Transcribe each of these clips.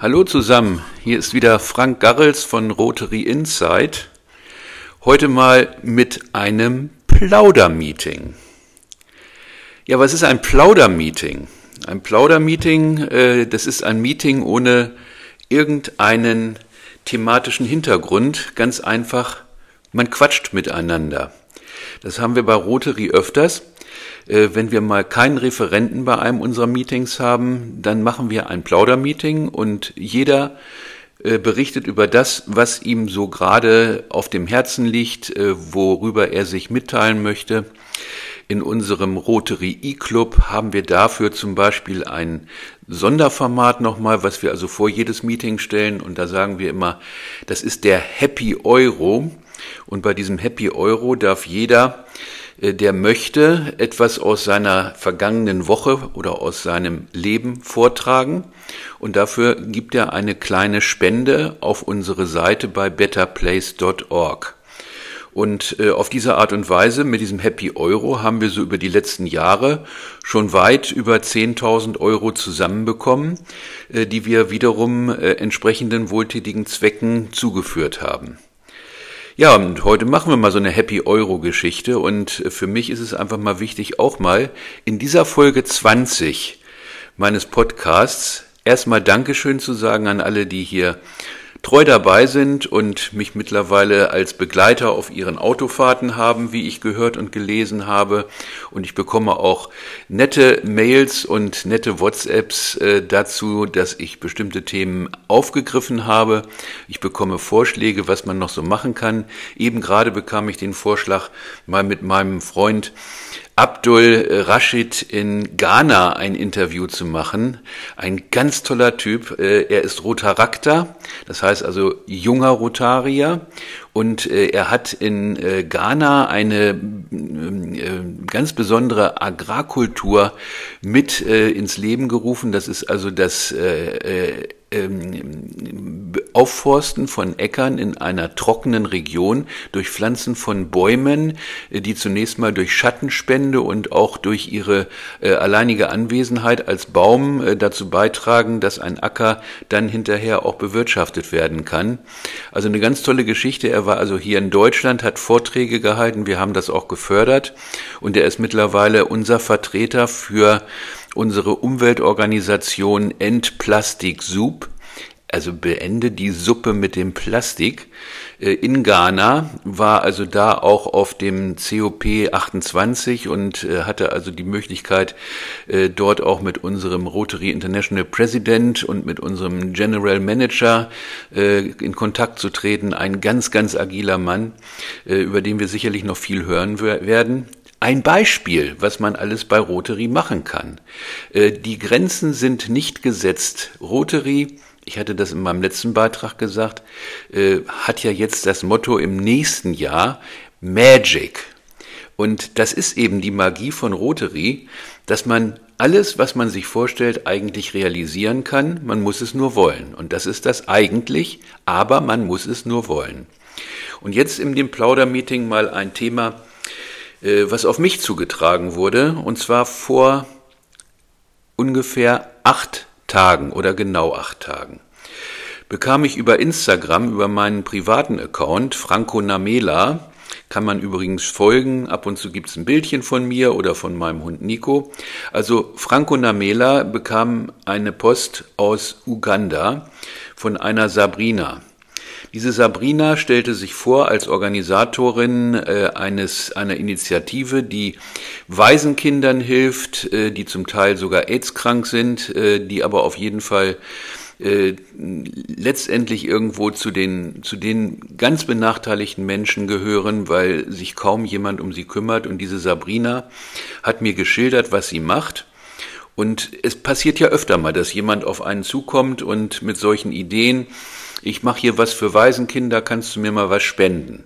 Hallo zusammen, hier ist wieder Frank Garrels von Rotary Insight. Heute mal mit einem Plaudermeeting. Ja, was ist ein Plaudermeeting? Ein Plaudermeeting, äh, das ist ein Meeting ohne irgendeinen thematischen Hintergrund. Ganz einfach, man quatscht miteinander. Das haben wir bei Rotary öfters. Äh, wenn wir mal keinen Referenten bei einem unserer Meetings haben, dann machen wir ein Plaudermeeting und jeder äh, berichtet über das, was ihm so gerade auf dem Herzen liegt, äh, worüber er sich mitteilen möchte. In unserem Rotary E-Club haben wir dafür zum Beispiel ein Sonderformat nochmal, was wir also vor jedes Meeting stellen. Und da sagen wir immer, das ist der Happy Euro. Und bei diesem Happy Euro darf jeder der möchte etwas aus seiner vergangenen Woche oder aus seinem Leben vortragen. Und dafür gibt er eine kleine Spende auf unsere Seite bei betterplace.org. Und äh, auf diese Art und Weise, mit diesem Happy Euro, haben wir so über die letzten Jahre schon weit über 10.000 Euro zusammenbekommen, äh, die wir wiederum äh, entsprechenden wohltätigen Zwecken zugeführt haben. Ja, und heute machen wir mal so eine Happy Euro Geschichte und für mich ist es einfach mal wichtig, auch mal in dieser Folge 20 meines Podcasts erstmal Dankeschön zu sagen an alle, die hier treu dabei sind und mich mittlerweile als Begleiter auf ihren Autofahrten haben, wie ich gehört und gelesen habe. Und ich bekomme auch nette Mails und nette WhatsApps äh, dazu, dass ich bestimmte Themen aufgegriffen habe. Ich bekomme Vorschläge, was man noch so machen kann. Eben gerade bekam ich den Vorschlag, mal mit meinem Freund Abdul Rashid in Ghana ein Interview zu machen. Ein ganz toller Typ. Äh, er ist Rotarakter, das heißt also junger Rotarier und äh, er hat in äh, Ghana eine äh, ganz besondere Agrarkultur mit äh, ins Leben gerufen. Das ist also das äh, äh, ähm, Aufforsten von Äckern in einer trockenen Region durch Pflanzen von Bäumen, äh, die zunächst mal durch Schattenspende und auch durch ihre äh, alleinige Anwesenheit als Baum äh, dazu beitragen, dass ein Acker dann hinterher auch bewirtschaftet werden kann. Also eine ganz tolle Geschichte. Er war also hier in Deutschland, hat Vorträge gehalten, wir haben das auch gefördert und er ist mittlerweile unser Vertreter für unsere Umweltorganisation Endplastik Soup, also beende die Suppe mit dem Plastik, äh, in Ghana, war also da auch auf dem COP 28 und äh, hatte also die Möglichkeit, äh, dort auch mit unserem Rotary International President und mit unserem General Manager in Kontakt zu treten. Ein ganz, ganz agiler Mann, über den wir sicherlich noch viel hören werden. Ein Beispiel, was man alles bei Rotary machen kann. Äh, die Grenzen sind nicht gesetzt. Rotary, ich hatte das in meinem letzten Beitrag gesagt, äh, hat ja jetzt das Motto im nächsten Jahr Magic. Und das ist eben die Magie von Rotary, dass man alles, was man sich vorstellt, eigentlich realisieren kann. Man muss es nur wollen. Und das ist das eigentlich, aber man muss es nur wollen. Und jetzt in dem Plaudermeeting mal ein Thema, was auf mich zugetragen wurde, und zwar vor ungefähr acht Tagen oder genau acht Tagen bekam ich über Instagram, über meinen privaten Account, Franco Namela, kann man übrigens folgen. Ab und zu gibt's ein Bildchen von mir oder von meinem Hund Nico. Also Franco Namela bekam eine Post aus Uganda von einer Sabrina. Diese Sabrina stellte sich vor als Organisatorin äh, eines einer Initiative, die Waisenkindern hilft, äh, die zum Teil sogar AIDS-krank sind, äh, die aber auf jeden Fall äh, letztendlich irgendwo zu den, zu den ganz benachteiligten Menschen gehören, weil sich kaum jemand um sie kümmert. Und diese Sabrina hat mir geschildert, was sie macht. Und es passiert ja öfter mal, dass jemand auf einen zukommt und mit solchen Ideen ich mache hier was für Waisenkinder, kannst du mir mal was spenden?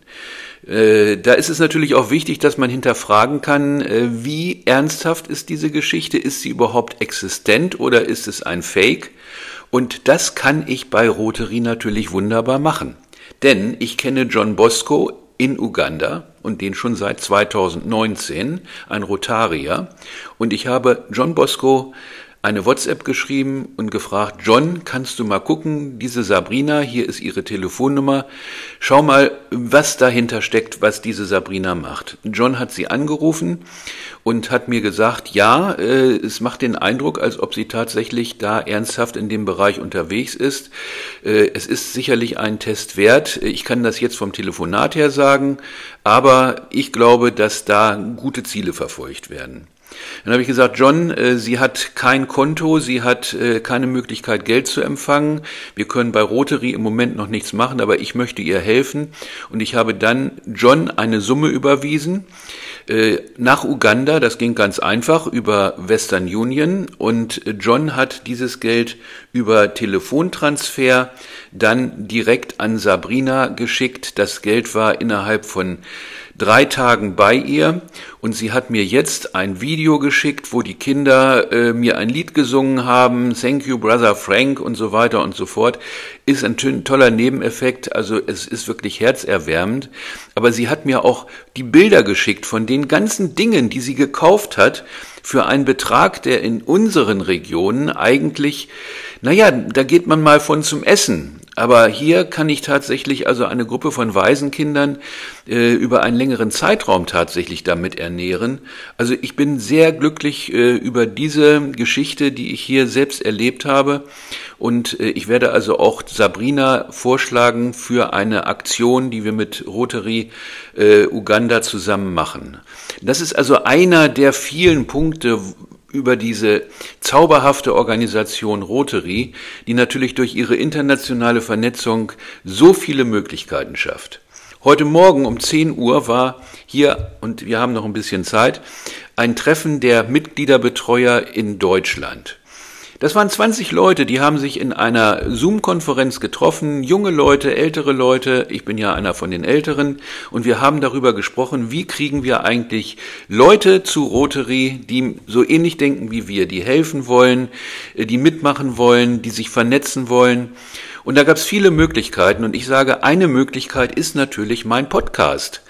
Äh, da ist es natürlich auch wichtig, dass man hinterfragen kann, äh, wie ernsthaft ist diese Geschichte? Ist sie überhaupt existent oder ist es ein Fake? Und das kann ich bei Rotary natürlich wunderbar machen. Denn ich kenne John Bosco in Uganda und den schon seit 2019, ein Rotarier. Und ich habe John Bosco eine WhatsApp geschrieben und gefragt, John, kannst du mal gucken, diese Sabrina, hier ist ihre Telefonnummer, schau mal, was dahinter steckt, was diese Sabrina macht. John hat sie angerufen und hat mir gesagt, ja, äh, es macht den Eindruck, als ob sie tatsächlich da ernsthaft in dem Bereich unterwegs ist. Äh, es ist sicherlich ein Test wert. Ich kann das jetzt vom Telefonat her sagen, aber ich glaube, dass da gute Ziele verfolgt werden. Dann habe ich gesagt, John, äh, sie hat kein Konto, sie hat äh, keine Möglichkeit, Geld zu empfangen. Wir können bei Rotary im Moment noch nichts machen, aber ich möchte ihr helfen. Und ich habe dann John eine Summe überwiesen äh, nach Uganda. Das ging ganz einfach über Western Union. Und John hat dieses Geld über Telefontransfer dann direkt an Sabrina geschickt. Das Geld war innerhalb von drei Tagen bei ihr und sie hat mir jetzt ein Video geschickt, wo die Kinder äh, mir ein Lied gesungen haben, Thank you Brother Frank und so weiter und so fort. Ist ein toller Nebeneffekt, also es ist wirklich herzerwärmend. Aber sie hat mir auch die Bilder geschickt von den ganzen Dingen, die sie gekauft hat, für einen Betrag, der in unseren Regionen eigentlich, naja, da geht man mal von zum Essen. Aber hier kann ich tatsächlich also eine Gruppe von Waisenkindern äh, über einen längeren Zeitraum tatsächlich damit ernähren. Also ich bin sehr glücklich äh, über diese Geschichte, die ich hier selbst erlebt habe. Und äh, ich werde also auch Sabrina vorschlagen für eine Aktion, die wir mit Rotary äh, Uganda zusammen machen. Das ist also einer der vielen Punkte, über diese zauberhafte Organisation Rotary, die natürlich durch ihre internationale Vernetzung so viele Möglichkeiten schafft. Heute Morgen um 10 Uhr war hier, und wir haben noch ein bisschen Zeit, ein Treffen der Mitgliederbetreuer in Deutschland. Das waren 20 Leute, die haben sich in einer Zoom-Konferenz getroffen, junge Leute, ältere Leute, ich bin ja einer von den Älteren, und wir haben darüber gesprochen, wie kriegen wir eigentlich Leute zu Rotary, die so ähnlich denken wie wir, die helfen wollen, äh, die mitmachen wollen, die sich vernetzen wollen. Und da gab es viele Möglichkeiten, und ich sage, eine Möglichkeit ist natürlich mein Podcast.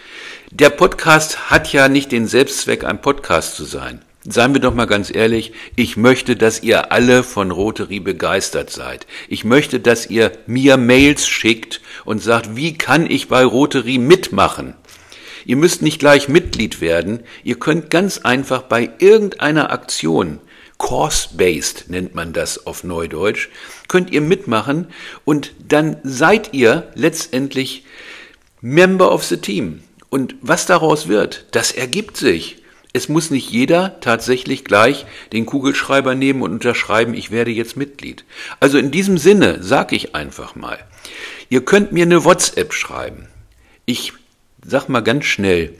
Der Podcast hat ja nicht den Selbstzweck, ein Podcast zu sein. Seien wir doch mal ganz ehrlich, ich möchte, dass ihr alle von Rotary begeistert seid. Ich möchte, dass ihr mir Mails schickt und sagt, wie kann ich bei Rotary mitmachen? Ihr müsst nicht gleich Mitglied werden, ihr könnt ganz einfach bei irgendeiner Aktion, course-based nennt man das auf Neudeutsch, könnt ihr mitmachen und dann seid ihr letztendlich Member of the Team. Und was daraus wird, das ergibt sich. Es muss nicht jeder tatsächlich gleich den Kugelschreiber nehmen und unterschreiben, ich werde jetzt Mitglied. Also in diesem Sinne sage ich einfach mal, ihr könnt mir eine WhatsApp schreiben. Ich sag mal ganz schnell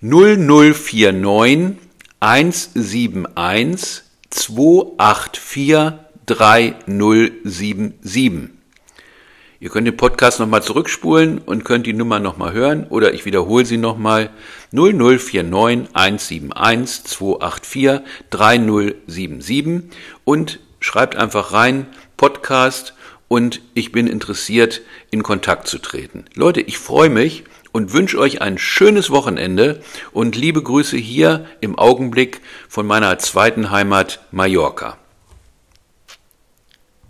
0049 171 284 3077. Ihr könnt den Podcast nochmal zurückspulen und könnt die Nummer nochmal hören oder ich wiederhole sie nochmal 0049 171 284 3077 und schreibt einfach rein Podcast und ich bin interessiert in Kontakt zu treten. Leute, ich freue mich und wünsche euch ein schönes Wochenende und liebe Grüße hier im Augenblick von meiner zweiten Heimat Mallorca.